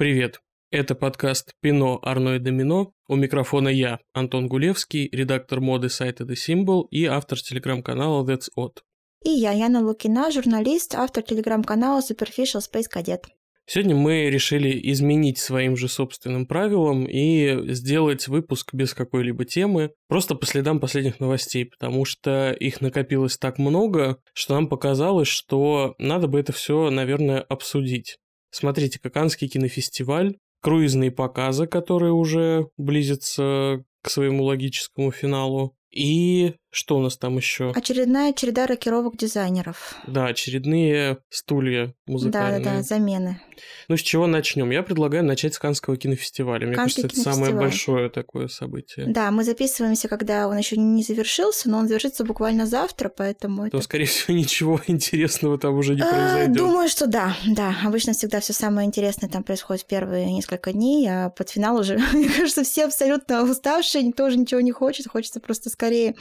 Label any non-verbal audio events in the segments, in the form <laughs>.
Привет! Это подкаст «Пино, Арно и Домино». У микрофона я, Антон Гулевский, редактор моды сайта The Symbol и автор телеграм-канала That's Odd. И я, Яна Лукина, журналист, автор телеграм-канала Superficial Space Cadet. Сегодня мы решили изменить своим же собственным правилам и сделать выпуск без какой-либо темы, просто по следам последних новостей, потому что их накопилось так много, что нам показалось, что надо бы это все, наверное, обсудить. Смотрите, Каннский кинофестиваль, круизные показы, которые уже близятся к своему логическому финалу, и что у нас там еще? Очередная череда рокировок дизайнеров. Да, очередные стулья музыкальные. Да, да, да, замены. Ну, с чего начнем? Я предлагаю начать с Канского кинофестиваля. Мне Каннский кажется, это самое большое такое событие. Да, мы записываемся, когда он еще не завершился, но он завершится буквально завтра, поэтому... То, это... скорее всего, <laughs> ничего интересного там уже не А, произойдет. Думаю, что да, да. Обычно всегда все самое интересное там происходит в первые несколько дней, а под финал уже, <laughs> мне кажется, все абсолютно уставшие, никто уже ничего не хочет, хочется просто скорее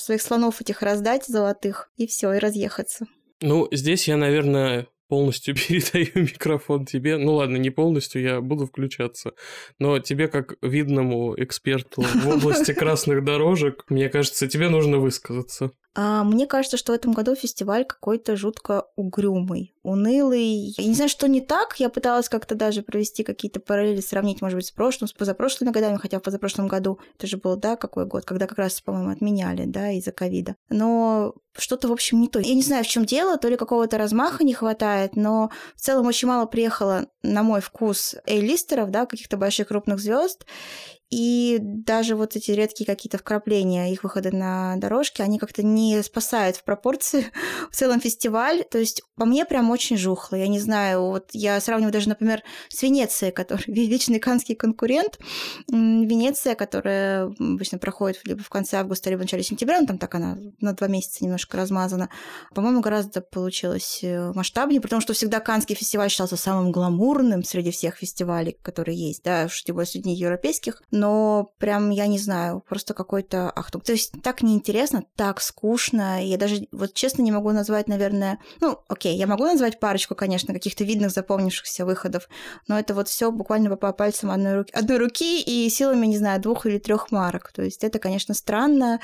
своих слонов этих раздать золотых, и все, и разъехаться. Ну, здесь я, наверное, полностью <laughs> передаю микрофон тебе. Ну ладно, не полностью, я буду включаться. Но тебе, как видному эксперту в <laughs> области красных дорожек, мне кажется, тебе нужно высказаться. А мне кажется, что в этом году фестиваль какой-то жутко угрюмый, унылый. Я не знаю, что не так. Я пыталась как-то даже провести какие-то параллели, сравнить, может быть, с прошлым, с позапрошлыми годами, хотя в позапрошлом году это же был, да, какой год, когда как раз, по-моему, отменяли, да, из-за ковида. Но что-то, в общем, не то. Я не знаю, в чем дело, то ли какого-то размаха не хватает, но в целом очень мало приехало, на мой вкус, эйлистеров, да, каких-то больших крупных звезд. И даже вот эти редкие какие-то вкрапления, их выхода на дорожки, они как-то не спасают в пропорции <laughs> в целом фестиваль. То есть по мне прям очень жухло. Я не знаю, вот я сравниваю даже, например, с Венецией, <laughs> который вечный канский конкурент. Венеция, которая обычно проходит либо в конце августа, либо в начале сентября, ну там так она на два месяца немножко размазана. По-моему, гораздо получилось э, масштабнее, потому что всегда канский фестиваль считался самым гламурным среди всех фестивалей, которые есть, да, тем более среди европейских но прям, я не знаю, просто какой-то ахтук. То есть так неинтересно, так скучно. Я даже, вот честно, не могу назвать, наверное... Ну, окей, я могу назвать парочку, конечно, каких-то видных, запомнившихся выходов, но это вот все буквально по пальцам одной руки, одной руки и силами, не знаю, двух или трех марок. То есть это, конечно, странно.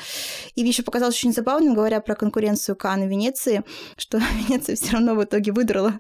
И еще показалось очень забавным, говоря про конкуренцию Кан и Венеции, что <laughs> Венеция все равно в итоге выдрала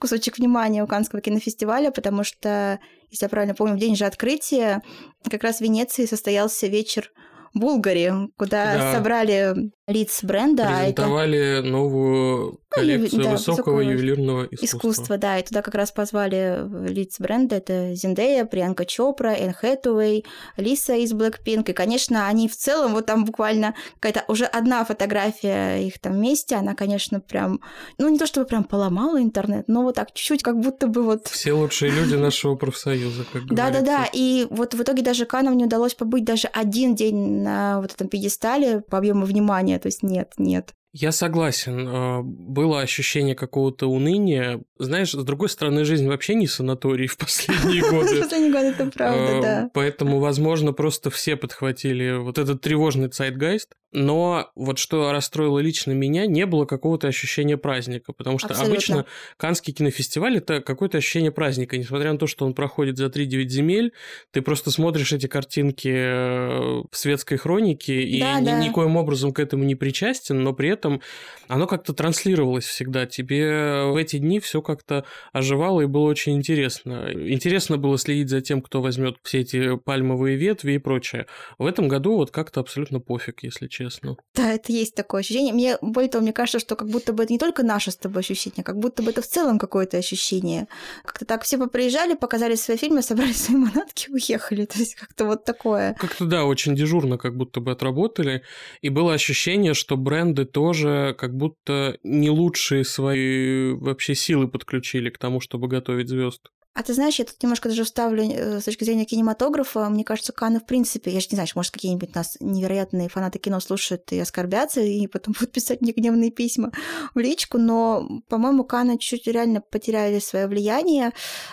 кусочек внимания у Канского кинофестиваля, потому что если я правильно помню, в день же открытия как раз в Венеции состоялся вечер Булгари, куда Да. собрали лиц бренда. а это Презентовали новую коллекцию да, высокого высокого ювелирного искусства. искусство, да, и туда как раз позвали лиц бренда, это Зиндея, Приянка Чопра, Энн Хэтэуэй, Лиса из Blackpink, и, конечно, они в целом, вот там буквально какая-то уже одна фотография их там вместе, она, конечно, прям, ну, не то чтобы прям поломала интернет, но вот так чуть-чуть, как будто бы вот Все лучшие люди нашего профсоюза, как Да-да-да, и вот в итоге даже Канам не удалось побыть даже один день на вот этом пьедестале по объему внимания, то есть нет, нет. Я согласен. э, Было ощущение какого-то уныния. Знаешь, с другой стороны, жизнь вообще не санаторий в последние <laughs> годы. Последний год это правда, Э, да. Поэтому, возможно, просто все подхватили вот этот тревожный цайтгайст. Но вот что расстроило лично меня, не было какого-то ощущения праздника, потому что Абсолютно. обычно Канский кинофестиваль это какое-то ощущение праздника, несмотря на то, что он проходит за 3-9 земель, ты просто смотришь эти картинки э, в светской хронике и Да, ни- да. никоим образом к этому не причастен, но при этом оно как-то транслировалось всегда. Тебе в эти дни все как-то оживало и было очень интересно. Интересно было следить за тем, кто возьмет все эти пальмовые ветви и прочее. В этом году вот как-то абсолютно пофиг, если честно. Да, это есть такое ощущение. Мне, более того, мне кажется, что как будто бы это не только наше с тобой ощущение, как будто бы это в целом какое-то ощущение. Как-то так все поприезжали, показали свои фильмы, собрали свои манатки, <laughs> уехали. То есть как-то вот такое. Как-то да, очень дежурно как будто бы отработали. И было ощущение, что бренды тоже как будто не лучшие свои вообще силы подключили к тому, чтобы готовить звезд. А ты знаешь, я тут немножко даже вставлю э, с точки зрения кинематографа. Мне кажется, Канны, в принципе, я же не знаю, может, какие-нибудь нас невероятные фанаты кино слушают и оскорбятся, и потом <laughs> будут писать мне гневные письма в личку, но, по-моему, Канны чуть-чуть реально потеряли свое влияние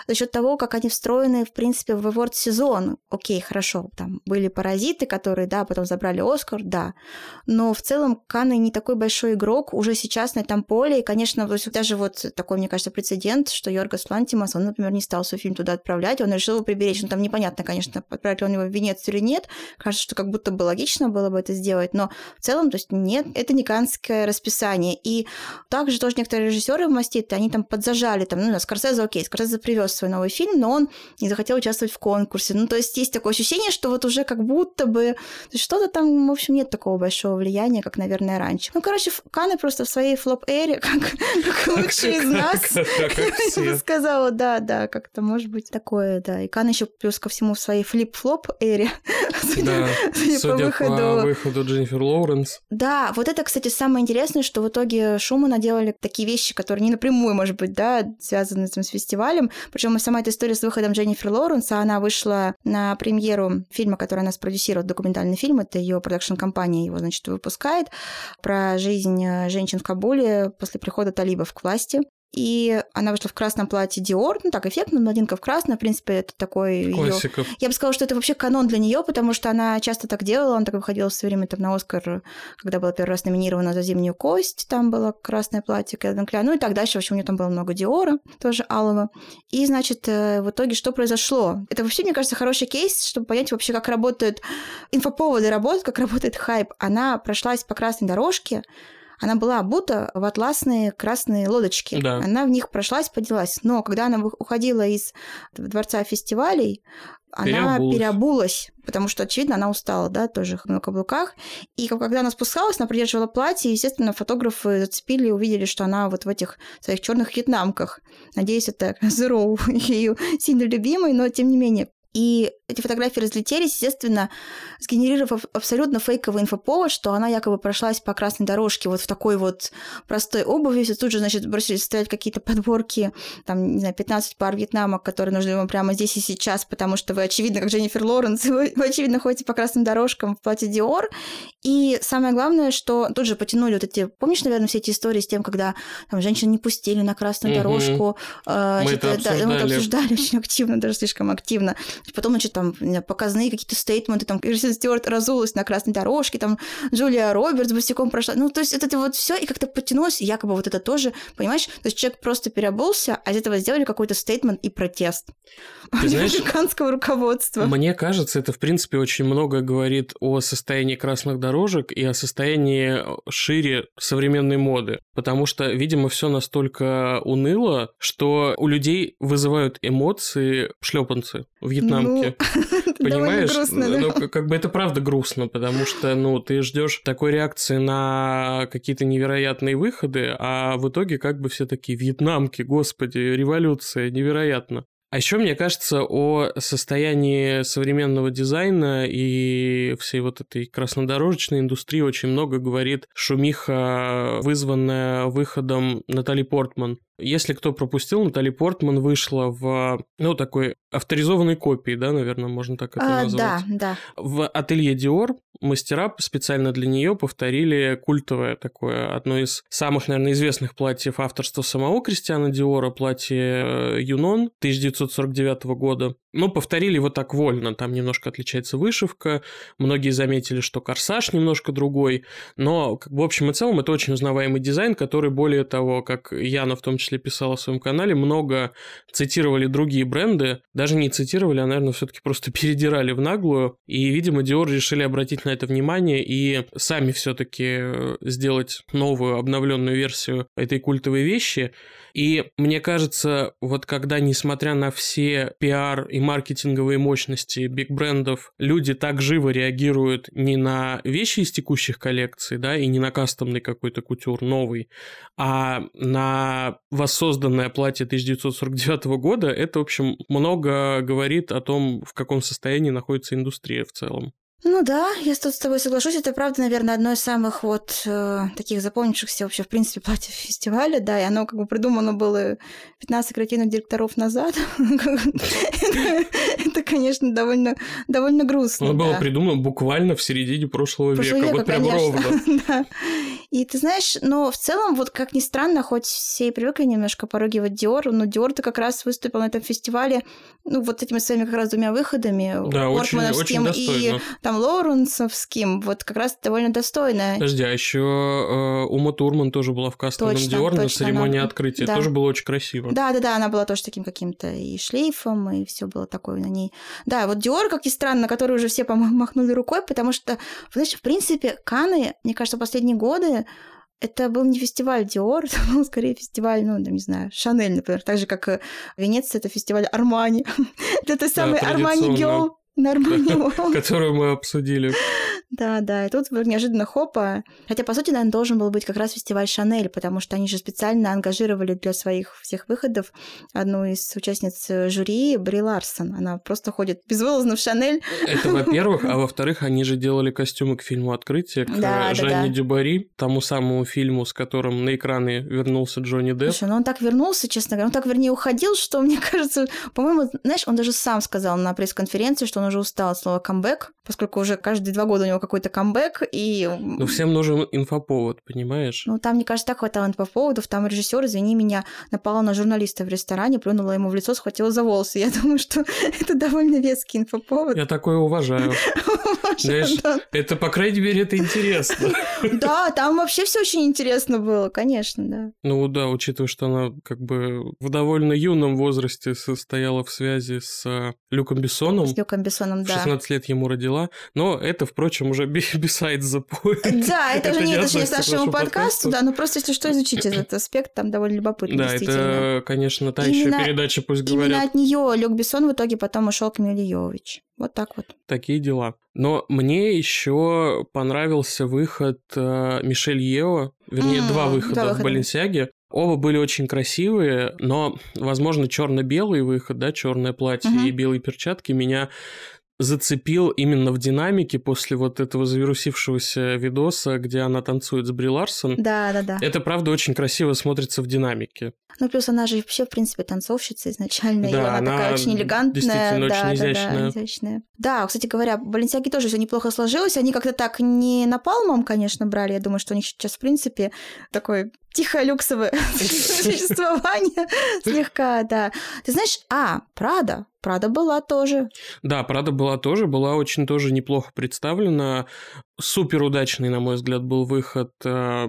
за счет того, как они встроены, в принципе, в award сезон. Окей, хорошо, там были паразиты, которые, да, потом забрали Оскар, да. Но в целом Канны не такой большой игрок уже сейчас на этом поле. И, конечно, даже вот такой, мне кажется, прецедент, что Йоргас Лантимас, он, например, не стал свой фильм туда отправлять, он решил его приберечь. Ну, там непонятно, конечно, отправить он его в Венецию или нет. Кажется, что как будто бы логично было бы это сделать, но в целом, то есть нет, это не канское расписание. И также тоже некоторые режиссеры в Мастите, они там подзажали, там, ну, Скорсезе, окей, Скорсезе привез свой новый фильм, но он не захотел участвовать в конкурсе. Ну, то есть есть такое ощущение, что вот уже как будто бы что-то там, в общем, нет такого большого влияния, как, наверное, раньше. Ну, короче, Канны просто в своей flop-эре, <laughs> как, как лучший из нас. <laughs> Я бы сказала, да, да, как-то может быть такое, да. И Кан еще плюс ко всему в своей flip-flop-эре. <laughs> Да, судя по выходу Дженнифер Лоуренс. Да, вот это, кстати, самое интересное, что в итоге Шума наделали такие вещи, которые не напрямую, может быть, да, связаны с фестивалем. Причем сама эта история с выходом Дженнифер Лоуренс, она вышла на премьеру фильма, который она спродюсировала, документальный фильм, это ее продакшн-компания его, значит, выпускает, про жизнь женщин в Кабуле после прихода талибов к власти и она вышла в красном платье Dior, ну так эффектно, блондинка в красном, в принципе, это такой её... Я бы сказала, что это вообще канон для нее, потому что она часто так делала, она так выходила все время там на Оскар, когда была первый раз номинирована за «Зимнюю кость», там было красное платье Кэлвин Кляйн, ну и так дальше, в общем, у нее там было много Диора, тоже алого. И, значит, э, в итоге что произошло? Это вообще, мне кажется, хороший кейс, чтобы понять вообще, как работают инфоповоды, работают, как работает хайп. Она прошлась по красной дорожке, она была обута в атласные красные лодочки. Да. Она в них прошлась, поделась. Но когда она уходила из дворца фестивалей, она переобулась, потому что, очевидно, она устала, да, тоже на каблуках. И когда она спускалась, она придерживала платье, и, естественно, фотографы зацепили и увидели, что она вот в этих своих черных вьетнамках. Надеюсь, это <laughs> Зероу <laughs> ее сильно любимый, но тем не менее. И эти фотографии разлетелись, естественно, сгенерировав абсолютно фейковый инфоповод, что она якобы прошлась по красной дорожке вот в такой вот простой обуви. Все тут же, значит, бросились стоять какие-то подборки, там, не знаю, 15 пар вьетнамок, которые нужны вам прямо здесь и сейчас, потому что вы, очевидно, как Дженнифер Лоренс, <laughs> вы очевидно, ходите по красным дорожкам в платье Диор. И самое главное, что тут же потянули вот эти... Помнишь, наверное, все эти истории с тем, когда там женщин не пустили на красную угу. дорожку? Э, мы, это обсуждали. Да, мы это обсуждали <laughs> очень активно, даже слишком активно. Потом, значит, там показные какие-то стейтменты, там Кристен Стюарт разулась на красной дорожке, там Джулия Робертс босиком прошла. Ну, то есть это вот все и как-то потянулось, якобы вот это тоже, понимаешь? То есть человек просто переобулся, а из этого сделали какой-то стейтмент и протест. Ты <laughs> знаешь, американского руководства. Мне кажется, это, в принципе, очень много говорит о состоянии красных дорожек и о состоянии шире современной моды. Потому что, видимо, все настолько уныло, что у людей вызывают эмоции шлепанцы вьетнамки. Ну, <laughs> Понимаешь? Грустно, да? Ну, как бы это правда грустно, потому что, ну, ты ждешь такой реакции на какие-то невероятные выходы, а в итоге как бы все такие вьетнамки, господи, революция, невероятно. А еще, мне кажется, о состоянии современного дизайна и всей вот этой краснодорожечной индустрии очень много говорит шумиха, вызванная выходом Натали Портман если кто пропустил, Натали Портман вышла в, ну, такой авторизованной копии, да, наверное, можно так это а, назвать. Да, да. В ателье Диор мастера специально для нее повторили культовое такое, одно из самых, наверное, известных платьев авторства самого Кристиана Диора, платье э, Юнон 1949 года. Ну, повторили его так вольно, там немножко отличается вышивка, многие заметили, что корсаж немножко другой, но, в общем и целом, это очень узнаваемый дизайн, который, более того, как Яна в том числе писала в своем канале, много цитировали другие бренды, даже не цитировали, а, наверное, все таки просто <laughs> передирали в наглую, и, видимо, Dior решили обратить на это внимание и сами все таки э, сделать новую, обновленную версию этой культовой вещи, и мне кажется, вот когда, несмотря на все пиар и маркетинговые мощности биг-брендов, люди так живо реагируют не на вещи из текущих коллекций, да, и не на кастомный какой-то кутюр новый, а на воссозданное платье 1949 года, это, в общем, много говорит о том, в каком состоянии находится индустрия в целом. Ну да, я тут с тобой соглашусь. Это правда, наверное, одно из самых вот э, таких запомнившихся вообще, в принципе, <laughs> платьев фестиваля, да, и оно как бы придумано было 15 креативных директоров назад. Это, конечно, довольно, довольно грустно. Оно было придумано буквально в середине прошлого века, вот прям ровно. <laughs> И ты знаешь, но в целом, вот как ни странно, хоть все и привыкли немножко поругивать Диор, но Диор-то как раз выступил на этом фестивале, ну, вот этими своими как раз двумя выходами, да, очень, очень и там Лоуренсовским, вот как раз довольно достойно. Подожди, а еще э, Ума Турман тоже была в кастомном Диор на церемонии она... открытия, да. тоже было очень красиво. Да-да-да, она была тоже таким каким-то и шлейфом, и все было такое на ней. Да, вот Диор, как ни странно, на который уже все <laughs> махнули рукой, потому что, знаешь, в принципе, Каны, мне кажется, последние годы это был не фестиваль Диор, <laughs> это был скорее фестиваль, ну, не знаю, Шанель, например. Так же, как Венеция, это фестиваль Армани. <laughs> это той самый Армани Гелл, Нормально. <laughs> Которую мы обсудили. Да, да, и тут неожиданно хопа. Хотя, по сути, наверное, должен был быть как раз фестиваль Шанель, потому что они же специально ангажировали для своих всех выходов одну из участниц жюри, Бри Ларсон. Она просто ходит безвылазно в Шанель. Это во-первых, а <laughs> во-вторых, они же делали костюмы к фильму «Открытие», к да, Жанне да, да. Дюбари, тому самому фильму, с которым на экраны вернулся Джонни Депп. Слушай, ну он так вернулся, честно говоря, он так, вернее, уходил, что, мне <laughs> кажется, по-моему, знаешь, он даже сам сказал на пресс-конференции, что он уже устал от слова камбэк, поскольку уже каждые два года у него какой-то камбэк, и... Ну, всем нужен инфоповод, понимаешь? Ну, там, мне кажется, так хватало инфоповодов. Там режиссер, извини меня, напала на журналиста в ресторане, плюнула ему в лицо, схватила за волосы. Я <laughs> думаю, что <laughs> это довольно веский инфоповод. Я такое уважаю. <laughs> Знаешь, это, по крайней мере, это интересно. Да, там вообще все очень интересно было, конечно, да. Ну да, учитывая, что она как бы в довольно юном возрасте состояла в связи с э, Люком Бессоном. С Люком Бессоном, да. 16 лет ему родила. Но это, впрочем, уже besides the point. Да, <laughs> это, уже не относится к нашему подкасту, да, но просто если что, изучите <clears throat> этот аспект, там довольно любопытно, Да, это, конечно, та еще передача, пусть говорят. Именно от нее Люк Бессон в итоге потом ушел к Мильевич. Вот так вот. Такие дела. Но мне еще понравился выход э, Мишель Ео, вернее, mm, два выхода два в Баленсиаге. Оба были очень красивые, но, возможно, черно-белый выход, да, черное платье uh-huh. и белые перчатки меня зацепил именно в динамике после вот этого завирусившегося видоса, где она танцует с Бри Ларсон. Да, да, да. Это, правда, очень красиво смотрится в динамике. Ну, плюс она же вообще, в принципе, танцовщица изначально, да, и она, она такая очень элегантная. Действительно, да, очень да, изящная. Да, изящная. Да, кстати говоря, Баленсиаги тоже все неплохо сложилось. Они как-то так не напалмом, конечно, брали. Я думаю, что у них сейчас, в принципе, такой тихое люксовое <laughs> существование <laughs> слегка, да. Ты знаешь, а, Прада, Прада была тоже. Да, Прада была тоже, была очень тоже неплохо представлена. Супер удачный, на мой взгляд, был выход э,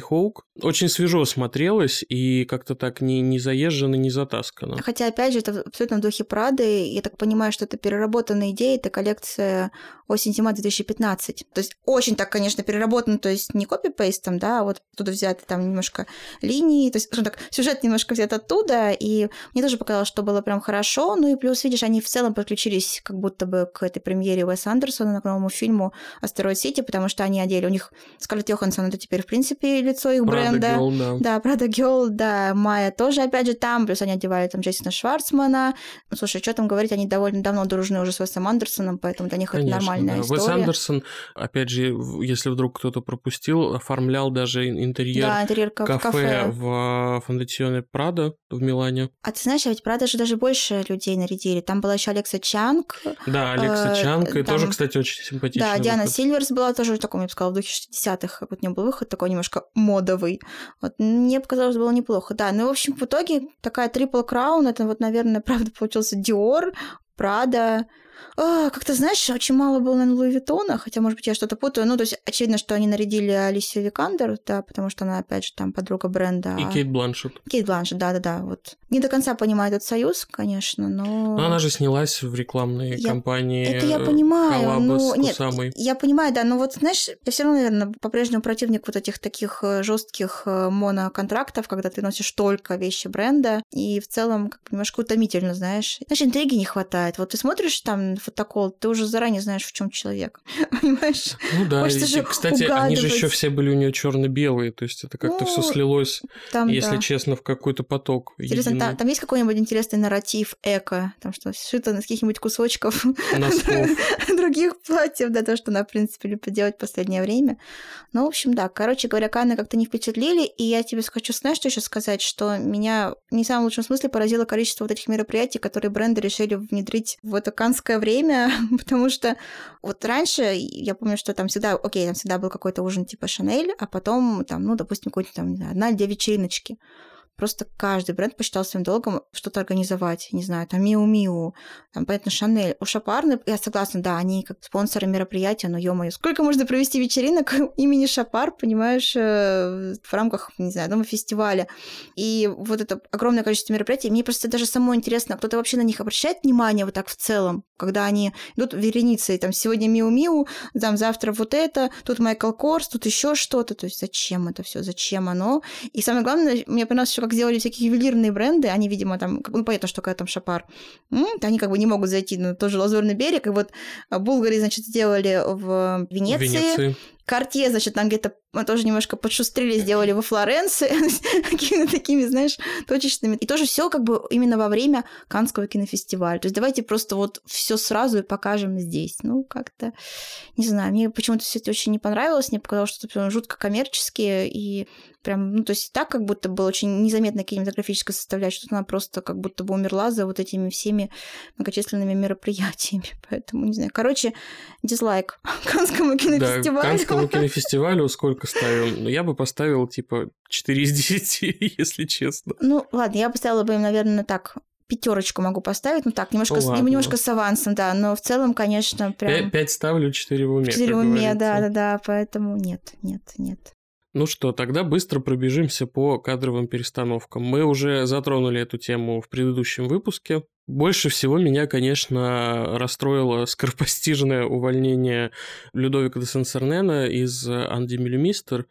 Хоук. Очень свежо смотрелось и как-то так не, не заезжено, не затаскано. Хотя, опять же, это абсолютно в духе Прады. Я так понимаю, что это переработанная идея, это коллекция осень-зима 2015. То есть очень так, конечно, переработано, то есть не копипейстом, да, а вот оттуда взяты там немножко линии, то есть, скажем так, сюжет немножко взят оттуда, и мне тоже показалось, что было прям хорошо. Ну и плюс, видишь, они в целом подключились как будто бы к этой премьере Уэса Андерсона, к новому фильму «Астероид Сити, потому что они одели. У них Скарлетт Йоханссон это теперь, в принципе, лицо их бренда. Girl, да. да, Прада Гелл, да, Майя тоже, опять же, там, плюс они одевали там Джейсона Шварцмана. Ну, слушай, что там говорить, они довольно давно дружны уже с Уэсом Андерсоном, поэтому для них Конечно, это нормальная да. история. Уэс Андерсон, опять же, если вдруг кто-то пропустил, оформлял даже интерьер, да, интерьер кафе, кафе в Фондатионе Прада в Милане. А ты знаешь, а ведь Прада же даже больше людей нарядили. Там была еще Алекса Чанг. Да, Алекса э, Чанг, и там... тоже, кстати, очень симпатичная. Да, Диана Сильверс была тоже в таком, я бы сказала, в духе 60-х, как вот не был выход такой немножко модовый. Вот мне показалось, было неплохо. Да, ну, в общем, в итоге такая triple crown, это вот, наверное, <laughs> правда получился Диор, Прада, а, как-то, знаешь, очень мало было, на Луи Виттона, хотя, может быть, я что-то путаю. Ну, то есть, очевидно, что они нарядили Алисию Викандер, да, потому что она, опять же, там подруга бренда. И Кейт Бланшет. Кейт Бланшет, да-да-да. Вот. Не до конца понимаю этот союз, конечно, но... Но она же снялась в рекламной я... кампании Это я понимаю, но... Нет, я понимаю, да, но вот, знаешь, я все равно, наверное, по-прежнему противник вот этих таких э, жестких э, моноконтрактов, когда ты носишь только вещи бренда, и в целом, как немножко утомительно, знаешь. Знаешь, интриги не хватает. Вот ты смотришь там фотокол, ты уже заранее знаешь, в чем человек. <laughs> Понимаешь? Ну да, и, же кстати, угадывать. они же еще все были у нее черно-белые, то есть это как-то ну, все слилось, там, если да. честно, в какой-то поток. Интересно, там, там есть какой-нибудь интересный нарратив эко, там что сшито на каких-нибудь кусочков <laughs> <laughs> других платьев, да, то, что она, в принципе, любит делать в последнее время. Ну, в общем, да, короче говоря, Канны как-то не впечатлили, и я тебе хочу, знаешь, что еще сказать, что меня не в самом лучшем смысле поразило количество вот этих мероприятий, которые бренды решили внедрить в это канское советское время, <laughs> потому что вот раньше я помню, что там всегда, окей, там всегда был какой-то ужин типа Шанель, а потом там, ну, допустим, какой-то там, не знаю, одна или две вечериночки. Просто каждый бренд посчитал своим долгом что-то организовать. Не знаю, там Миу-Миу, там, понятно, Шанель. У Шапарны, я согласна, да, они как спонсоры мероприятия, но, ё-моё, сколько можно провести вечеринок <laughs> имени Шапар, понимаешь, э, в рамках, не знаю, дома фестиваля. И вот это огромное количество мероприятий. Мне просто даже самое интересно, кто-то вообще на них обращает внимание вот так в целом, когда они идут вереницей, там, сегодня Миу-Миу, там, завтра вот это, тут Майкл Корс, тут еще что-то. То есть зачем это все, зачем оно? И самое главное, мне понравилось еще как сделали всякие ювелирные бренды, они, видимо, там, ну, понятно, что когда там Шапар, они как бы не могут зайти на тот же Лазурный берег, и вот а, Булгари, значит, сделали в Венеции, Венеции. Картье, значит, там где-то мы тоже немножко подшустрили, сделали во Флоренции, <laughs> какими-то такими, знаешь, точечными. И тоже все как бы именно во время Канского кинофестиваля. То есть давайте просто вот все сразу и покажем здесь. Ну, как-то, не знаю, мне почему-то все это очень не понравилось, мне показалось, что это жутко коммерческие и прям, ну, то есть так как будто было очень незаметно кинематографическая составляющая, что она просто как будто бы умерла за вот этими всеми многочисленными мероприятиями. <laughs> Поэтому, не знаю. Короче, дизлайк <laughs> Канскому кинофестивалю. Да, Канскому кинофестивалю сколько ставил? Ну, я бы поставил, типа, 4 из 10, <laughs> если честно. Ну, ладно, я поставила бы им, наверное, так, пятерочку могу поставить, ну так, немножко, ну, немножко с авансом, да, но в целом, конечно, прям... Пять ставлю, четыре в уме, Четыре в уме, да, да, да, поэтому нет, нет, нет. Ну что, тогда быстро пробежимся по кадровым перестановкам. Мы уже затронули эту тему в предыдущем выпуске. Больше всего меня, конечно, расстроило скоропостижное увольнение Людовика де Сенсернена из Анди Миллимистер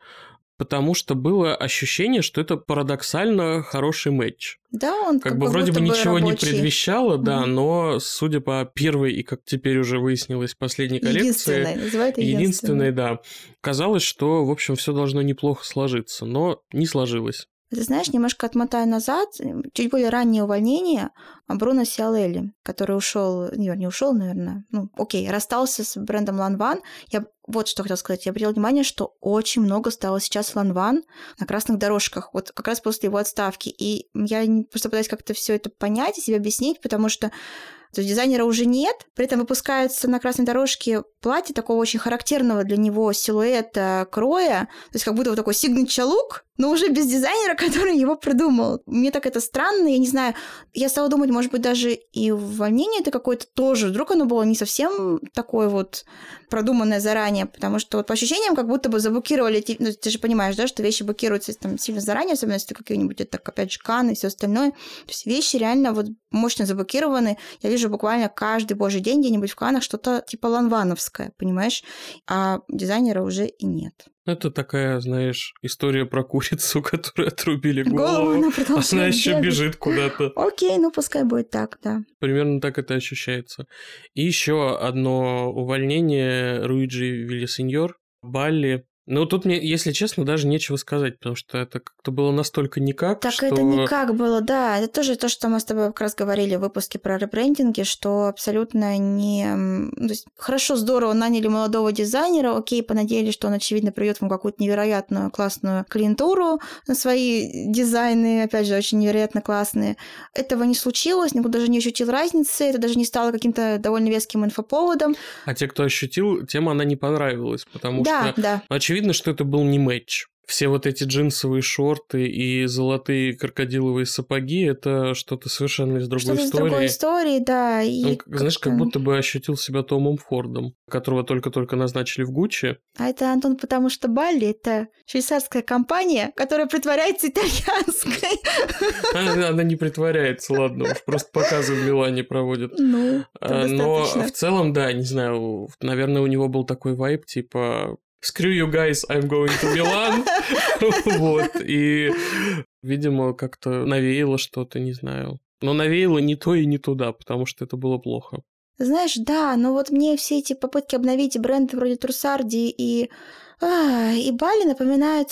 потому что было ощущение, что это парадоксально хороший матч. Да, он как, как бы вроде бы ничего рабочий. не предвещало, да, mm-hmm. но судя по первой и как теперь уже выяснилось последней коллекции, единственной, единственной, да, казалось, что в общем все должно неплохо сложиться, но не сложилось. Ты знаешь, немножко отмотаю назад, чуть более раннее увольнение Бруно Сиалелли, который ушел, не ушел, наверное, ну, окей, расстался с брендом Ланван. Я вот что хотела сказать. Я обратила внимание, что очень много стало сейчас Ланван на красных дорожках, вот как раз после его отставки. И я просто пытаюсь как-то все это понять и себе объяснить, потому что то есть дизайнера уже нет, при этом выпускаются на красной дорожке платье такого очень характерного для него силуэта, кроя, то есть как будто вот такой signature look, но уже без дизайнера, <laughs> который его придумал. Мне так это странно, я не знаю. Я стала думать, может быть, даже и увольнение это какое-то тоже. Вдруг оно было не совсем такое вот продуманное заранее, потому что вот по ощущениям как будто бы заблокировали, ну, ты же понимаешь, да, что вещи блокируются там сильно заранее, особенно если какие-нибудь, это, опять же, Кан и все остальное. То есть вещи реально вот мощно заблокированы. Я вижу буквально каждый божий день где-нибудь в Канах что-то типа ланвановское, понимаешь? А дизайнера уже и нет. Это такая, знаешь, история про курицу, <laughs> которую отрубили голову, голову она, она еще бежит куда-то. Окей, ну пускай будет так, да. Примерно так это ощущается. И еще одно увольнение Руиджи Виллисеньор, Балли, ну, тут мне, если честно, даже нечего сказать, потому что это как-то было настолько никак, Так что... это никак было, да. Это тоже то, что мы с тобой как раз говорили в выпуске про ребрендинги, что абсолютно не... То есть, хорошо, здорово, наняли молодого дизайнера, окей, понадеялись, что он, очевидно, приведет вам какую-то невероятную классную клиентуру на свои дизайны, опять же, очень невероятно классные. Этого не случилось, никто даже не ощутил разницы, это даже не стало каким-то довольно веским инфоповодом. А те, кто ощутил, тема она не понравилась, потому да, что... Да, очевидно, очевидно, что это был не матч все вот эти джинсовые шорты и золотые крокодиловые сапоги это что-то совершенно из другой что-то истории. Из другой истории, да. И Он, как знаешь, как будто бы ощутил себя Томом Фордом, которого только-только назначили в Гуччи. А это, Антон, потому что Балли — это швейцарская компания, которая притворяется итальянской. <laughs> Она, она не притворяется, ладно, уж просто показы в Милане проводят. <laughs> Ну, а, Но в целом, да, не знаю, наверное, у него был такой вайб, типа screw you guys, I'm going to Milan. <laughs> вот, и, видимо, как-то навеяло что-то, не знаю. Но навеяло не то и не туда, потому что это было плохо. Знаешь, да, но вот мне все эти попытки обновить бренды вроде Трусарди и а, и Бали напоминает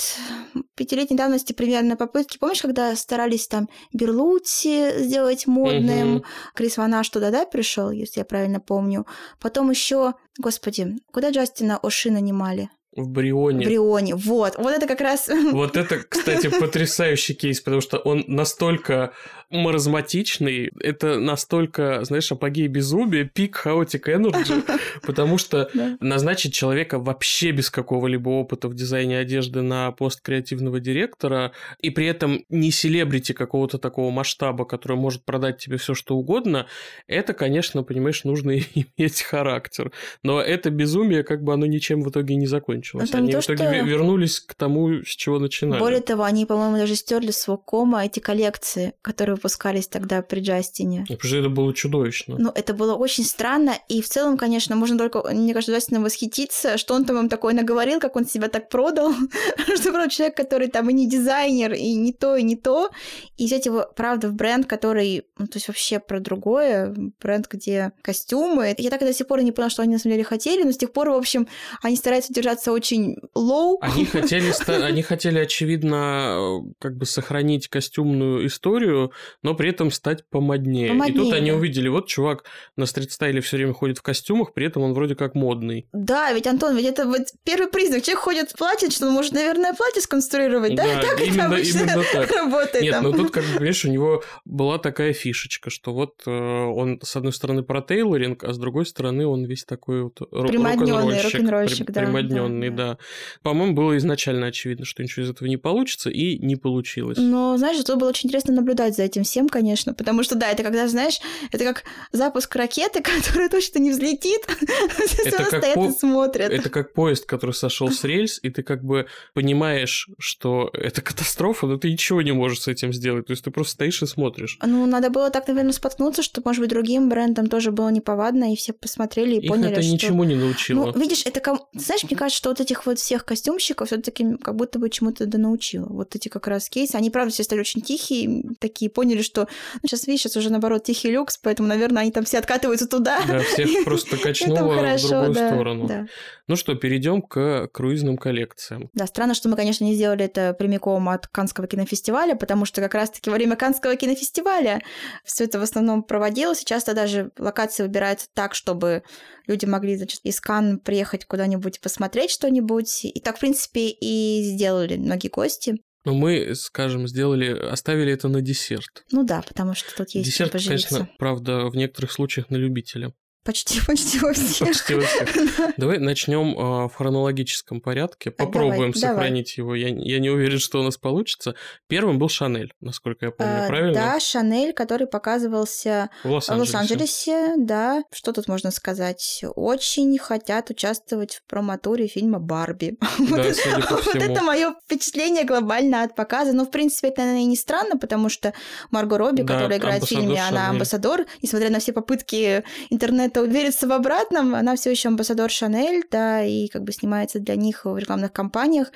пятилетней давности примерно попытки. Помнишь, когда старались там Берлути сделать модным? Угу. Крис Ванаш туда, да, пришел, если я правильно помню. Потом еще, господи, куда Джастина Оши нанимали? В Брионе. В Брионе, вот. Вот это как раз... Вот это, кстати, <laughs> потрясающий кейс, потому что он настолько маразматичный, это настолько, знаешь, апогей безумия, пик хаотик энерджи, <laughs> потому что назначить человека вообще без какого-либо опыта в дизайне одежды на пост креативного директора, и при этом не селебрити какого-то такого масштаба, который может продать тебе все что угодно, это, конечно, понимаешь, нужно <laughs> иметь характер. Но это безумие, как бы оно ничем в итоге не закончилось. Они в итоге вернулись к тому, с чего начинали. Более того, они, по-моему, даже стерли с Вокома эти коллекции, которые выпускались тогда при Джастине. Потому что это было чудовищно. Ну, это было очень странно, и в целом, конечно, можно только, мне кажется, Джастином восхититься, что он там им такое наговорил, как он себя так продал, <laughs> что, правда, человек, который там и не дизайнер, и не то, и не то, и взять его, правда, в бренд, который, ну, то есть вообще про другое, бренд, где костюмы. Я так и до сих пор не поняла, что они на самом деле хотели, но с тех пор, в общем, они стараются держаться очень low. Они хотели, <laughs> они хотели, очевидно, как бы сохранить костюмную историю, но при этом стать помоднее. помоднее и тут они увидели, вот чувак на стрит-стайле все время ходит в костюмах, при этом он вроде как модный. Да, ведь, Антон, ведь это вот первый признак. Человек ходит в платье, что он может, наверное, платье сконструировать, да? да так именно, это именно так. <laughs> работает. Нет, там. ну тут, как бы, видишь, у него была такая фишечка, что вот э, он, с одной стороны, про тейлоринг, а с другой стороны, он весь такой вот рок-н-ролльщик, да. Примоднённый, да, да. да. По-моему, было изначально очевидно, что ничего из этого не получится, и не получилось. Но, знаешь, это было очень интересно наблюдать за этим всем, конечно, потому что, да, это когда, знаешь, это как запуск ракеты, <laughs> которая точно не взлетит, <laughs> все стоят и смотрят. Это как поезд, который сошел с рельс, и ты как бы понимаешь, что это катастрофа, но ты ничего не можешь с этим сделать, то есть ты просто стоишь и смотришь. Ну, надо было так, наверное, споткнуться, что, может быть, другим брендам тоже было неповадно, и все посмотрели и Их поняли, это что... ничему не научило. Ну, видишь, это, знаешь, мне кажется, что вот этих вот всех костюмщиков все таки как будто бы чему-то да научило. Вот эти как раз кейсы, они, правда, все стали очень тихие, такие поняли, что ну, сейчас, видишь, сейчас уже, наоборот, тихий люкс, поэтому, наверное, они там все откатываются туда. Да, всех <laughs> просто качнуло в другую сторону. Ну что, перейдем к круизным коллекциям. Да, странно, что мы, конечно, не сделали это прямиком от Канского кинофестиваля, потому что как раз-таки во время Канского кинофестиваля все это в основном проводилось, и часто даже локации выбираются так, чтобы люди могли, значит, из Кан приехать куда-нибудь посмотреть что-нибудь. И так, в принципе, и сделали многие гости. Но мы, скажем, сделали, оставили это на десерт. Ну да, потому что тут есть Десерт, конечно, правда, в некоторых случаях на любителя. Почти, <laughs> почти во всех. Почти во всех. <laughs> Давай начнем э, в хронологическом порядке. Попробуем давай, сохранить давай. его. Я, я не уверен, что у нас получится. Первым был Шанель, насколько я помню, а, правильно? Да, Шанель, который показывался в Лос-Анджелесе. Да, что тут можно сказать? Очень хотят участвовать в проматуре фильма Барби. <laughs> Да, вот, это мое впечатление глобально от показа. Но, в принципе, это, наверное, и не странно, потому что Марго Робби, да, которая играет в фильме, Шанель. она амбассадор, несмотря на все попытки интернет это увериться в обратном, она все еще амбассадор Шанель, да, и как бы снимается для них в рекламных кампаниях.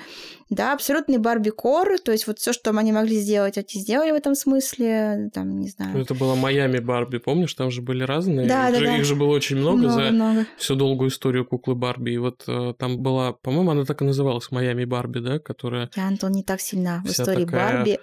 Да, абсолютный Барби-кор, то есть вот все, что они могли сделать, они сделали в этом смысле, там, не знаю. Это было Майами Барби, помнишь, там же были разные. Да, их, да, же, да. их же было очень много, много за много. всю долгую историю куклы Барби. И вот э, там была, по-моему, она так и называлась Майами Барби, да, которая. Я, Антон, не так сильна в истории такая, Барби.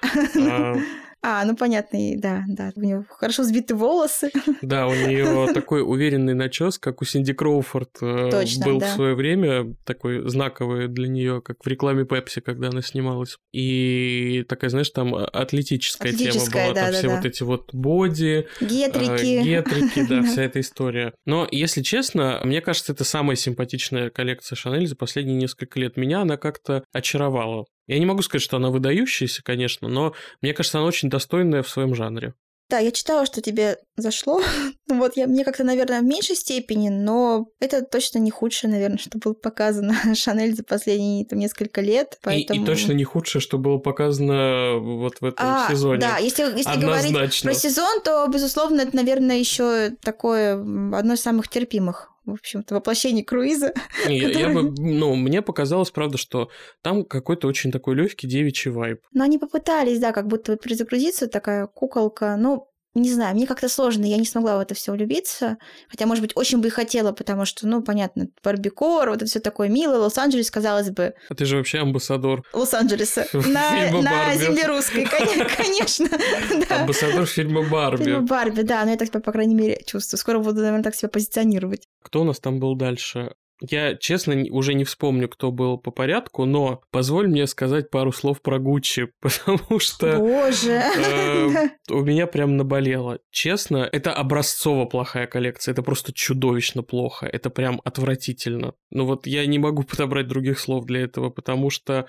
А, <laughs> а, ну понятно, да, да. У нее хорошо сбиты волосы. <laughs> Да, у нее такой уверенный начес, как у Синди Кроуфорд э, Точно, был да. в свое время, такой знаковый для нее, как в рекламе Пепси, когда она снималась. И такая, знаешь, там атлетическая, атлетическая тема была, да, там да, все да. вот эти вот боди, гетрики, э, гетрики, <laughs> да, вся эта история. Но, если честно, мне кажется, это самая симпатичная коллекция Шанель за последние несколько лет. Меня она как-то очаровала. Я не могу сказать, что она выдающаяся, конечно, но мне кажется, она очень достойная в своем жанре. Да, я читала, что тебе зашло. <laughs> Ну вот я, мне как-то, наверное, в меньшей степени, но это точно не худшее, наверное, что было показано <laughs> Шанель за последние там, несколько лет. Поэтому... И, и точно не худшее, что было показано вот в этом а, сезоне. Да, если, если говорить про сезон, то, безусловно, это, наверное, еще такое одно из самых терпимых в общем-то, воплощение круиза. Не, который... я бы, ну, мне показалось, правда, что там какой-то очень такой легкий девичий вайб. Но они попытались, да, как будто перезагрузиться, такая куколка. Ну, не знаю, мне как-то сложно, я не смогла в это все влюбиться. Хотя, может быть, очень бы и хотела, потому что, ну, понятно, барбикор, вот это все такое милое, Лос-Анджелес, казалось бы. А ты же вообще амбассадор. Лос-Анджелеса. <laughs> На, на земле русской, <laughs> конечно. <laughs> Амбассадор фильма Барби. Фильма Барби, да, но я так, по крайней мере, чувствую. Скоро буду, наверное, так себя позиционировать. Кто у нас там был дальше? Я, честно, уже не вспомню, кто был по порядку, но позволь мне сказать пару слов про Гуччи, <laughs> потому что... Боже! Э, <laughs> у меня прям наболело. Честно, это образцово плохая коллекция, это просто чудовищно плохо, это прям отвратительно. Ну вот я не могу <laughs> подобрать других слов для этого, потому что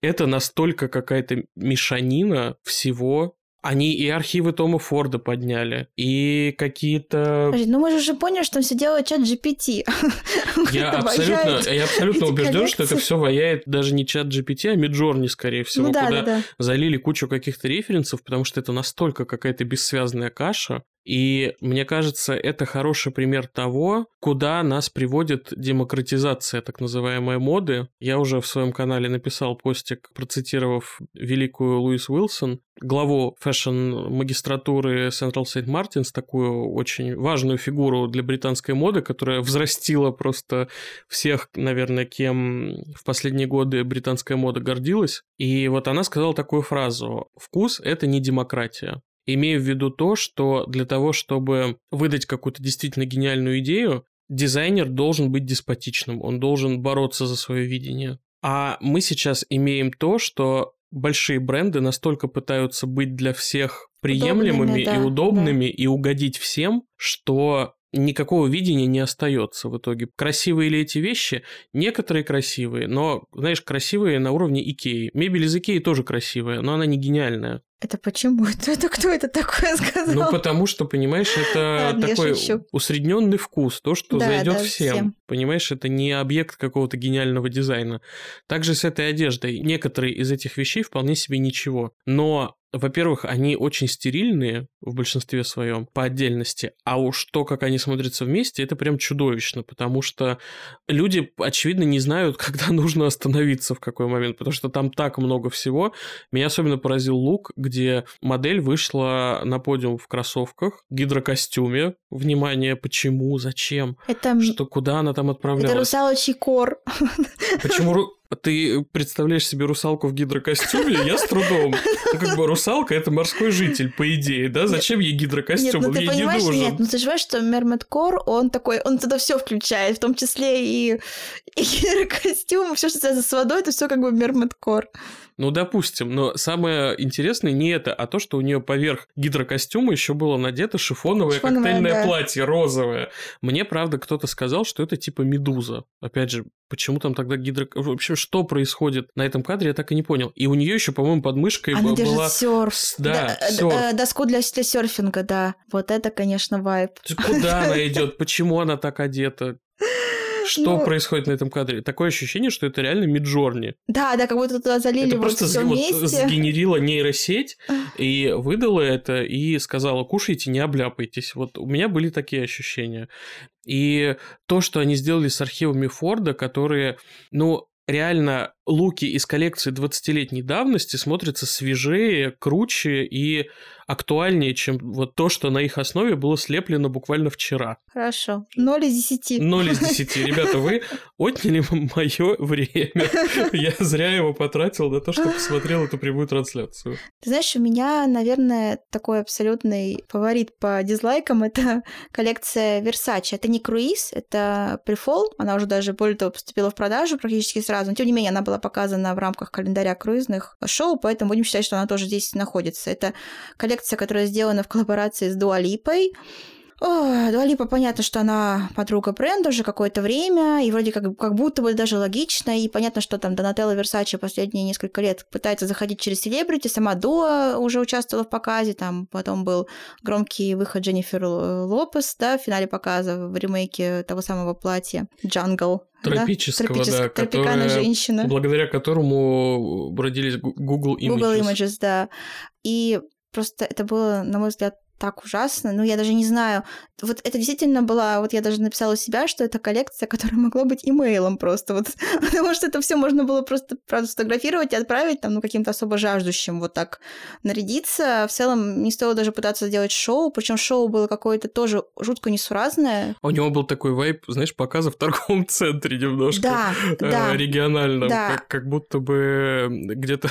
это настолько какая-то мешанина всего, они и архивы Тома Форда подняли, и какие-то... Ну мы же уже поняли, что там все делает чат GPT. <laughs> Я абсолютно, я абсолютно убежден, что это все ваяет даже не чат GPT, а Midjourney, скорее всего, Ну да, куда да, да. залили кучу каких-то референсов, потому что это настолько какая-то бессвязная каша. И мне кажется, это хороший пример того, куда нас приводит демократизация так называемой моды. Я уже в своем канале написал постик, процитировав великую Луис Уилсон, главу фэшн-магистратуры Central Saint Martins, такую очень важную фигуру для британской моды, которая взрастила просто всех, наверное, кем в последние годы британская мода гордилась. И вот она сказала такую фразу «Вкус – это не демократия». Имею в виду то, что для того, чтобы выдать какую-то действительно гениальную идею, дизайнер должен быть деспотичным, он должен бороться за свое видение. А мы сейчас имеем то, что большие бренды настолько пытаются быть для всех приемлемыми Удобными, да, и удобными и угодить всем, что никакого видения не остается в итоге. Красивые ли эти вещи? Некоторые красивые, но, знаешь, красивые на уровне Икеи. Мебель из Икеи тоже красивая, но она не гениальная. Это почему? Это, <laughs> это кто это такое сказал? Ну, потому что, понимаешь, это <laughs> Ладно, такой усредненный вкус, то, что Да, зайдет да, всем. всем. Понимаешь, это не объект какого-то гениального дизайна. Также с этой одеждой. Некоторые из этих вещей вполне себе ничего. Но во-первых, они очень стерильные в большинстве своем по отдельности, а уж то, как они смотрятся вместе, это прям чудовищно, потому что люди, очевидно, не знают, <laughs> когда нужно остановиться в какой момент, потому что там так много всего. Меня особенно поразил лук, где модель вышла на подиум в кроссовках, гидрокостюме. Внимание, почему, зачем, Это, что куда она там это отправлялась. русалочий кор. Почему ты представляешь себе русалку в гидрокостюме? Я с трудом. Ну, как бы русалка это морской житель, по идее, да? Зачем ей Нет, гидрокостюм? ну Он ты ей не понимаешь, нужен. нет, ну ты же понимаешь, что Мермет Кор, он такой, он туда все включает, в том числе и, и костюм, все, что связано с водой, это все как бы Мермет Кор. Ну, допустим, но самое интересное не это, а то, что у нее поверх гидрокостюма еще было надето шифоновое, Шифоновое, коктейльное да. платье розовое. Мне, правда, кто-то сказал, что это типа медуза. Опять же, почему там тогда гидро... В общем, что происходит на этом кадре, я так и не понял. И у нее еще, по-моему, под мышкой Она б- держит была... серф. С- Да, э, серф. э, доску для, для серфинга, да. Вот это, конечно, вайп. Куда она <laughs> идет? Почему она так одета? Что Ну- происходит на этом кадре? Такое ощущение, что это реально Миджорни. Да, да, как будто туда залили Это вот просто все з- вот вместе. сгенерила нейросеть и выдала это и сказала, кушайте, не обляпайтесь. Вот у меня были такие ощущения. И то, что они сделали с архивами Форда, которые, ну, реально луки из коллекции 20-летней давности смотрятся свежее, круче и актуальнее, чем вот то, что на их основе было слеплено буквально вчера. Хорошо. Ноль из десяти. 0 из <laughs> 10. Ребята, вы отняли мое время. <laughs> Я зря его потратил на то, что посмотрел эту прямую трансляцию. Ты знаешь, у меня, наверное, такой абсолютный фаворит по дизлайкам — это коллекция Versace. Это не круиз, это префол. Она уже даже, более того, поступила в продажу практически сразу. Но, тем не менее, она была показана в рамках календаря круизных шоу, поэтому будем считать, что она тоже здесь находится. Это коллекция, которая сделана в коллаборации с Дуалипой. Дуалипа, понятно, что она подруга бренда уже какое-то время, и вроде как, как будто бы даже логично, и понятно, что там Донателло Версачи последние несколько лет пытается заходить через селебрити, сама Дуа уже участвовала в показе, там потом был громкий выход Дженнифер Лопес, да, в финале показа в ремейке того самого платья «Джангл». Тропического, да, да, тропикальная которое- женщина. Благодаря которому родились Google Images. Google Images, да. И просто это было, на мой взгляд, так ужасно. Ну, я даже не знаю. Вот это действительно была... Вот я даже написала у себя, что это коллекция, которая могла быть имейлом просто. Вот, <laughs> потому что это все можно было просто, правда, сфотографировать и отправить там, ну, каким-то особо жаждущим вот так нарядиться. В целом не стоило даже пытаться сделать шоу. Причем шоу было какое-то тоже жутко несуразное. У него был такой вайп, знаешь, показа в торговом <laughs> центре немножко. Да, э, да. региональном, Да. Как, как будто бы где-то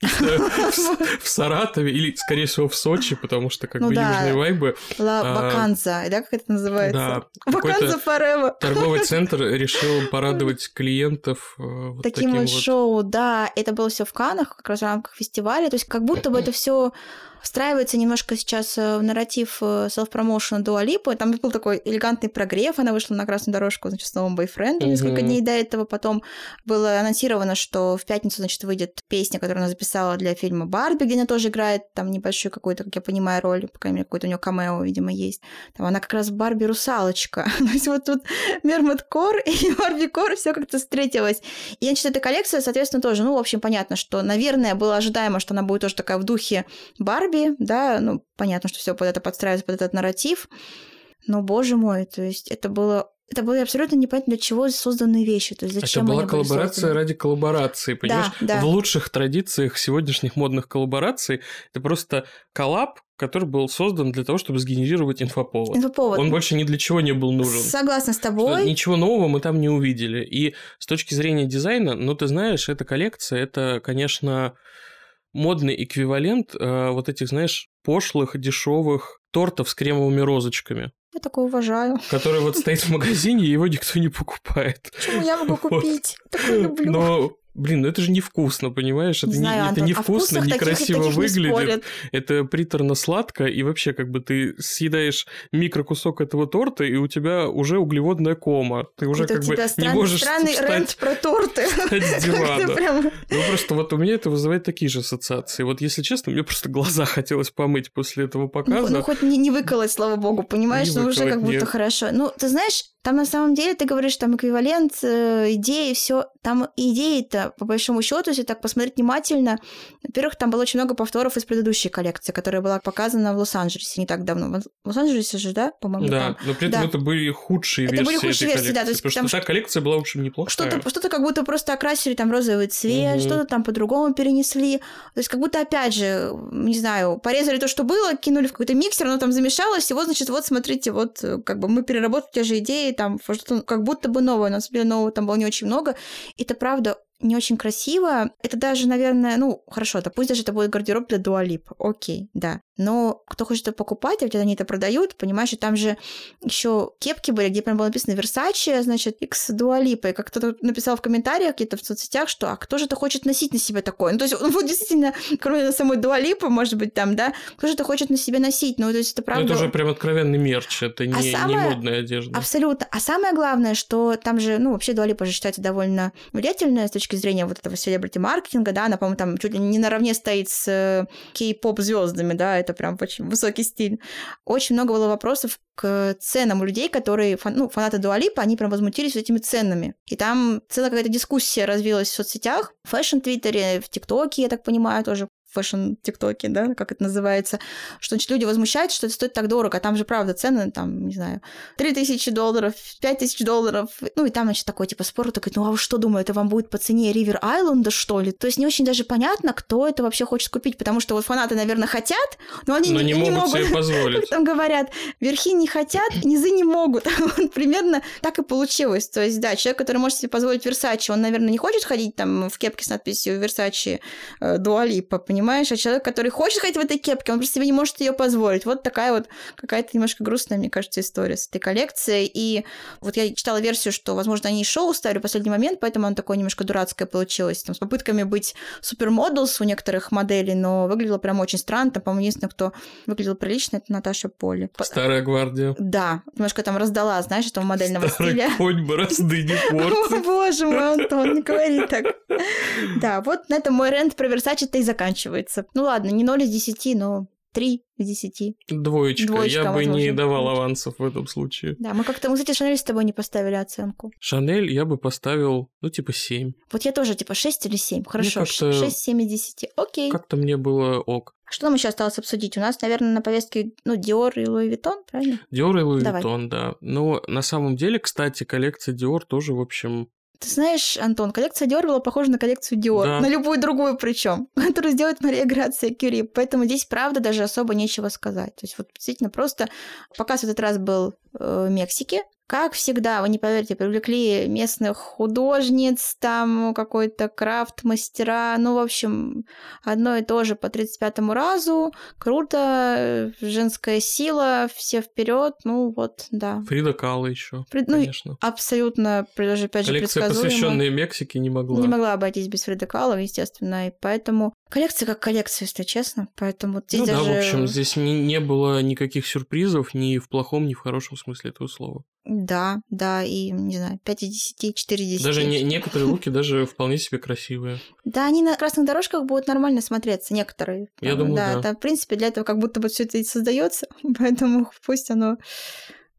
в Саратове или, скорее всего, в Сочи, потому что как ну, бы южные вайбы. Ла а, Ваканза, да, как это называется? Ваканза Forever. Торговый <laughs> центр решил порадовать клиентов э, таким вот шоу, да. Это было все в Канах, как раз в рамках фестиваля. То есть как будто бы это все встраивается немножко сейчас э, в нарратив э, селф-промоушена Дуа Липы. Там был такой элегантный прогрев, она вышла на красную дорожку, значит, с новым бойфрендом mm-hmm. несколько дней до этого. Потом было анонсировано, что в пятницу, значит, выйдет песня, которую она записала для фильма «Барби», где она тоже играет там небольшую какую-то, как я понимаю, роль, по крайней мере, какой-то у нее камео, видимо, есть. Там она как раз «Барби» русалочка. <laughs> То есть вот тут Мермет Кор и <laughs> Барби Кор все как-то встретилось. И, значит, эта коллекция, соответственно, тоже, ну, в общем, понятно, что, наверное, было ожидаемо, что она будет тоже такая в духе Барби, Барби, да, ну, понятно, что все под это подстраивается, под этот нарратив, но, боже мой, то есть это было это были абсолютно непонятно для чего созданные вещи. То есть зачем это была коллаборация ради коллаборации, понимаешь? Да, да. В лучших традициях сегодняшних модных коллабораций это просто коллаб, который был создан для того, чтобы сгенерировать инфоповод. Инфоповод. Он больше ни для чего не был нужен. Согласна с тобой. Что ничего нового мы там не увидели. И с точки зрения дизайна, ну, ты знаешь, эта коллекция, это, конечно, модный эквивалент э, вот этих, знаешь, пошлых, дешевых тортов с кремовыми розочками. Я такое уважаю. Который вот стоит в магазине, и его никто не покупает. Почему я могу купить? Вот. Такое люблю. Но Блин, ну это же невкусно, понимаешь? Это, не, знаю, не, это невкусно, некрасиво таких, выглядит. Это приторно-сладко, и вообще как бы ты съедаешь микрокусок этого торта, и у тебя уже углеводная кома. Ты уже как бы не можешь странный встать, рент про торты. <laughs> Встать с <laughs> дивана. Ну просто вот у меня это вызывает такие же ассоциации. Вот если честно, мне просто глаза <laughs> хотелось помыть после этого ну, показа. Ну, ну хоть не, не выколоть, слава богу, понимаешь? ну уже как будто хорошо. Ну, ты знаешь, там на самом деле ты говоришь, там эквивалент э, идеи, все. Там идеи-то, по большому счету, если так посмотреть внимательно, во-первых, там было очень много повторов из предыдущей коллекции, которая была показана в Лос-Анджелесе не так давно. В Лос-Анджелесе же, да, по-моему? Да, там. но при этом да. это были худшие это версии. Это были худшие версии, да. То есть, потому что та коллекция была, в общем, неплохая. Что-то, что-то как будто просто окрасили там розовый цвет, угу. что-то там по-другому перенесли. То есть как будто, опять же, не знаю, порезали то, что было, кинули в какой-то миксер, оно там замешалось, и вот, значит, вот смотрите, вот как бы мы переработали те же идеи, там, что как будто бы новое, но на самом деле нового там было не очень много. И это правда не очень красиво. Это даже, наверное, ну, хорошо, да пусть даже это будет гардероб для дуалип. Окей, да. Но кто хочет это покупать, а ведь они это продают, понимаешь, и там же еще кепки были, где прям было написано Versace, значит, X дуалипа. И как кто-то написал в комментариях где-то в соцсетях, что а кто же это хочет носить на себе такое? Ну, то есть, ну, вот действительно, кроме самой дуалипы, может быть, там, да, кто же это хочет на себе носить? Ну, то есть, это правда... Ну, это уже прям откровенный мерч, это не, а самое... не модная одежда. Абсолютно. А самое главное, что там же, ну, вообще Дуа Липа же считается довольно влиятельная с точки зрения вот этого селебрити-маркетинга, да, она, по-моему, там чуть ли не наравне стоит с э, кей-поп звездами, да, это прям очень высокий стиль. Очень много было вопросов к ценам у людей, которые, ну, фанаты Дуа Липа, они прям возмутились этими ценами. И там целая какая-то дискуссия развилась в соцсетях, в fashion-твиттере, в ТикТоке, я так понимаю, тоже fashion-тиктоке, да, как это называется, что значит, люди возмущаются, что это стоит так дорого, а там же, правда, цены, там, не знаю, 3 тысячи долларов, 5 тысяч долларов, ну, и там, значит, такой, типа, спор, такой, ну, а вы что думаете, это вам будет по цене Ривер Айленда, что ли? То есть не очень даже понятно, кто это вообще хочет купить, потому что вот фанаты, наверное, хотят, но они но не, не, могут, могут себе позволить. <laughs> Там говорят, верхи не хотят, низы не могут. <laughs> вот примерно так и получилось. То есть, да, человек, который может себе позволить Версачи, он, наверное, не хочет ходить там в кепке с надписью Версачи Дуалипа, понимаешь? А человек, который хочет ходить в этой кепке, он просто себе не может ее позволить. Вот такая вот какая-то немножко грустная, мне кажется, история с этой коллекцией. И вот я читала версию, что, возможно, они шоу ставили в последний момент, поэтому оно такое немножко дурацкое получилось. Там, с попытками быть супермоделс у некоторых моделей, но выглядело прям очень странно. Там, по-моему, единственное, кто выглядел прилично, это Наташа Поли. Старая гвардия. Да, немножко там раздала, знаешь, этого модельного Старый стиля. конь борозды не <laughs> портит. Боже мой, Антон, не говори так. <laughs> Да, вот на этом мой рент про Версачи-то и заканчивается. Ну ладно, не 0 из 10, но 3 из 10. Двоечка. Двоечка я бы не давал авансов в этом случае. Да, мы как-то, мы, кстати, Шанель с тобой не поставили оценку. Шанель я бы поставил, ну, типа 7. Вот я тоже, типа, 6 или 7. Хорошо, 6, 7 из 10. Окей. Как-то мне было ок. Что нам еще осталось обсудить? У нас, наверное, на повестке, ну, Dior и Louis Vuitton, правильно? Dior и Louis Vuitton, да. Но на самом деле, кстати, коллекция Dior тоже, в общем, ты знаешь, Антон, коллекция Dior была похожа на коллекцию Dior, да. на любую другую причем, <laughs> которую сделает Мария Грация Кюри. Поэтому здесь, правда, даже особо нечего сказать. То есть вот действительно просто показ в этот раз был э, в Мексике, Как всегда, вы не поверите, привлекли местных художниц, там какой-то крафт-мастера, ну, в общем, одно и то же по 35-му разу. Круто, женская сила, все вперед, ну вот, да. Фрида Кала еще, При- ну, конечно. Абсолютно, даже, опять же, Коллекция, посвященная Мексике, не могла. Не могла обойтись без Фрида Кала, естественно, и поэтому коллекция как коллекция, если честно, поэтому здесь ну даже... да, в общем, здесь не, не было никаких сюрпризов ни в плохом, ни в хорошем смысле этого слова. Да, да, и, не знаю, 5 из 10, 4 из 10. Даже не- некоторые луки даже вполне себе красивые. Да, они на красных дорожках будут нормально смотреться, некоторые. Я думаю, да. да. В принципе, для этого как будто бы все это и создается, <laughs> поэтому пусть оно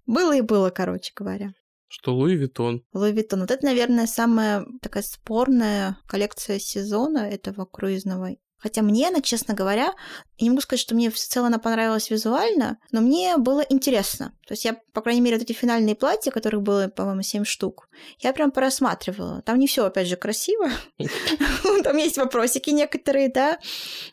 было и было, короче говоря. Что Луи Виттон. Луи Vuitton. Вот это, наверное, самая такая спорная коллекция сезона этого круизного. Хотя мне она, честно говоря, не могу сказать, что мне всецело она понравилась визуально, но мне было интересно. То есть я, по крайней мере, вот эти финальные платья, которых было, по-моему, 7 штук, я прям порассматривала. Там не все, опять же, красиво. <laughs> Там есть вопросики некоторые, да.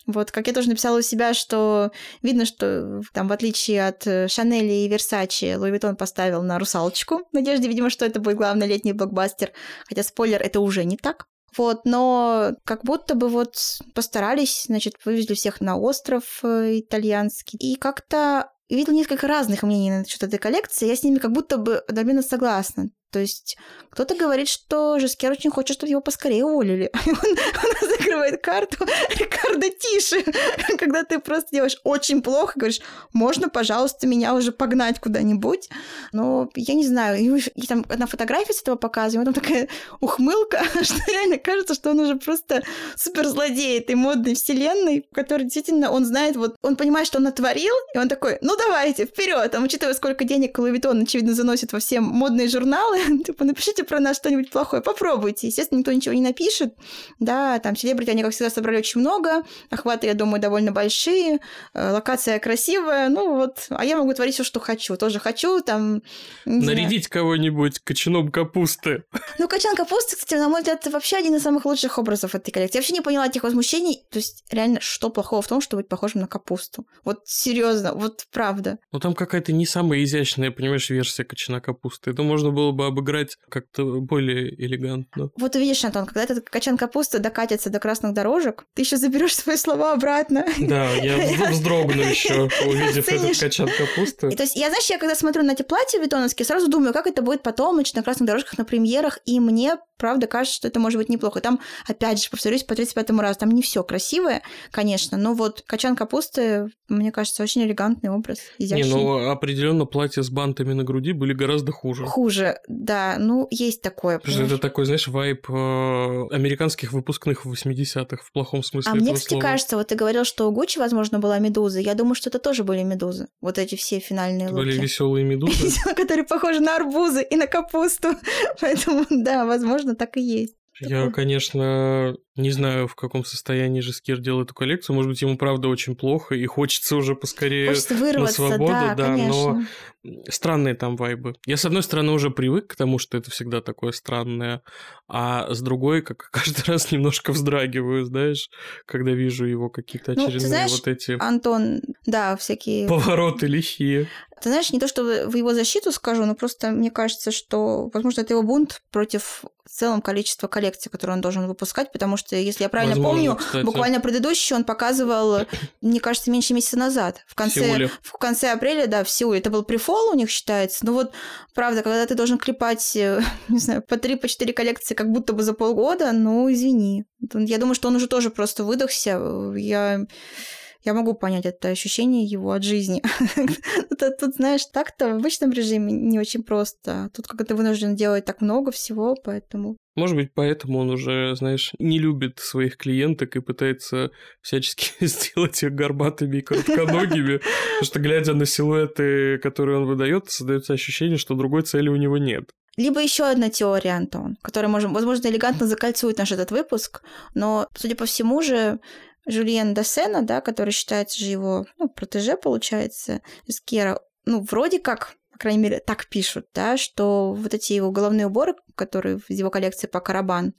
Вот, как я тоже написала у себя, что видно, что там, в отличие от э, Шанели и Версачи, Луи Vuitton поставил на русалочку. В видимо, что это будет главный летний блокбастер. Хотя, спойлер, это уже не так. Вот, но как будто бы вот постарались, значит, вывезли всех на остров э, итальянский. И как-то видела несколько разных мнений насчет этой коллекции. Я с ними как будто бы одновременно согласна. То есть кто-то говорит, что Жескер очень хочет, чтобы его поскорее уволили. <laughs> Он, он закрывает карту. Рикардо, тише. <laughs> Когда ты просто делаешь очень плохо, говоришь, можно, пожалуйста, меня уже погнать куда-нибудь. Но я не знаю. И, и там одна фотография с этого показывает, там такая ухмылка, <laughs> что реально кажется, что он уже просто суперзлодей этой модной вселенной, в которой действительно он знает, вот он понимает, что он натворил, и он такой, ну давайте, вперед, там, учитывая, сколько денег Луи Vuitton, очевидно, заносит во все модные журналы, <laughs> типа, напишите про нас что-нибудь плохое, попробуйте. Естественно, никто ничего не напишет. Да, там селебрити, они, как всегда, собрали очень много, охваты, я думаю, довольно большие, э, локация красивая, ну вот, а я могу творить все, что хочу. Тоже хочу, там... Нарядить кого-нибудь кочаном капусты. Ну, качан капусты, кстати, на мой взгляд, это вообще один из самых лучших образов этой коллекции. Я вообще не поняла этих возмущений. То есть, реально, что плохого в том, чтобы быть похожим на капусту? Вот серьезно, вот правда. Ну, там какая-то не самая изящная, понимаешь, версия кочана капусты. Это можно было бы обыграть как-то более элегантно. Вот увидишь, Антон, когда этот качан капусты докатится до красных дорожек, ты еще заберешь свои слова обратно. Да, я вз- <laughs> вздрогну еще, увидев этот качан капусты. То есть, я, знаешь, я когда смотрю на эти платья витоновские, сразу думаю, как это будет потом, значит, на красных дорожках, на премьерах, и мне, правда, кажется, что это может быть неплохо. Там, опять же, повторюсь, по 35-му разу, там не все красивое, конечно, но вот качан капусты, мне кажется, очень элегантный образ, Не, изящный. ну определенно платья с бантами на груди были гораздо хуже. Хуже, да, ну, есть такое. Потому что это такой, знаешь, вайб э, американских выпускных в 80-х в плохом смысле А мне, кстати, слова. кажется, вот ты говорил, что у Гуччи, возможно, была медуза. Я думаю, что это тоже были медузы. Вот эти все финальные Были луки. веселые медузы. <laughs> Которые похожи на арбузы и на капусту. <laughs> Поэтому, да, возможно, так и есть. Я, конечно, не знаю, в каком состоянии Жескир делал эту коллекцию. Может быть, ему правда очень плохо, и хочется уже поскорее Хочется вырваться, свободу, да, да, но- конечно. странные там вайбы. Я, с одной стороны, уже привык к тому, что это всегда такое странное, а с другой, как <laughs> каждый раз немножко вздрагиваю, знаешь, когда вижу его какие-то Ну, ты очередные знаешь, вот эти Антон, да, всякие... повороты лихие. Ты знаешь, не то, что в его защиту скажу, но просто мне кажется, что, возможно, это его бунт против в целом количества коллекций, которые он должен выпускать, потому что, если я правильно Возможно, помню, кстати. буквально предыдущий он показывал, мне кажется, меньше месяца назад, в конце, в конце апреля, да, в Сеуле. Это был префол у них считается. Ну вот, правда, когда ты должен клепать, э, <laughs> не знаю, по три, по четыре коллекции, как будто бы за полгода, ну, извини. Я думаю, что он уже тоже просто выдохся. Я я могу понять это ощущение его от жизни. <laughs> Тут, тут, знаешь, так-то в обычном режиме не очень просто. Тут как ты вынужден делать так много всего, поэтому... Может быть, поэтому он уже, знаешь, не любит своих клиенток и пытается всячески <laughs> сделать их горбатыми и коротконогими, потому что, глядя на силуэты, которые он выдает, создается ощущение, что другой цели у него нет. Либо еще одна теория, Антон, которая, можем, возможно, элегантно закольцует наш этот выпуск, но, судя по всему же, Жюльен Досена, да, который считается же его, ну, протеже, получается, из Кера, ну, вроде как, по крайней мере, так пишут, да, что вот эти его головные уборы, которые в его коллекции по Карабан,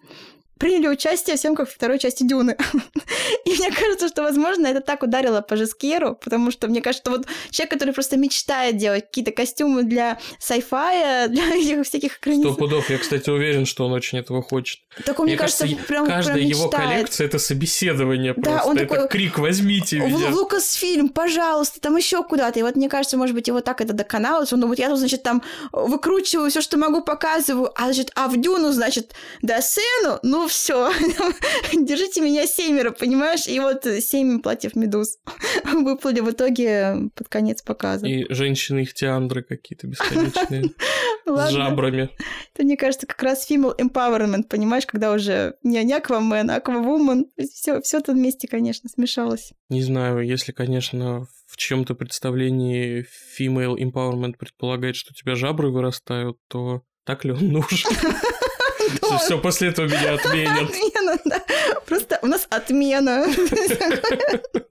приняли участие в съемках второй части Дюны. <laughs> И мне кажется, что, возможно, это так ударило по Жескеру, потому что мне кажется, что вот человек, который просто мечтает делать какие-то костюмы для sci-fi, <laughs> для этих всяких экранизаций. Сто пудов. Я, кстати, уверен, что он очень этого хочет. Так мне, мне кажется, кажется, прям каждая прям его коллекция — это собеседование да, просто. Он это такой, крик «возьмите меня». Лукасфильм, пожалуйста, там еще куда-то. И вот мне кажется, может быть, его так это доконалось. Он думает, я тут, значит, там выкручиваю все, что могу, показываю, а, значит, а в Дюну, значит, до сцену, ну все, <laughs> держите меня семеро, понимаешь? И вот семь платьев медуз <laughs> выплыли в итоге под конец показа. И женщины-ихтиандры какие-то бесконечные. <laughs> С жабрами. Это, мне кажется, как раз female empowerment, понимаешь, когда уже не, не Аквамен, а Аквавумен. Все, все это вместе, конечно, смешалось. Не знаю, если, конечно, в чем-то представлении female empowerment предполагает, что у тебя жабры вырастают, то так ли он нужен? Все, после этого меня отменят. Отмена, да. Просто у нас отмена. <laughs>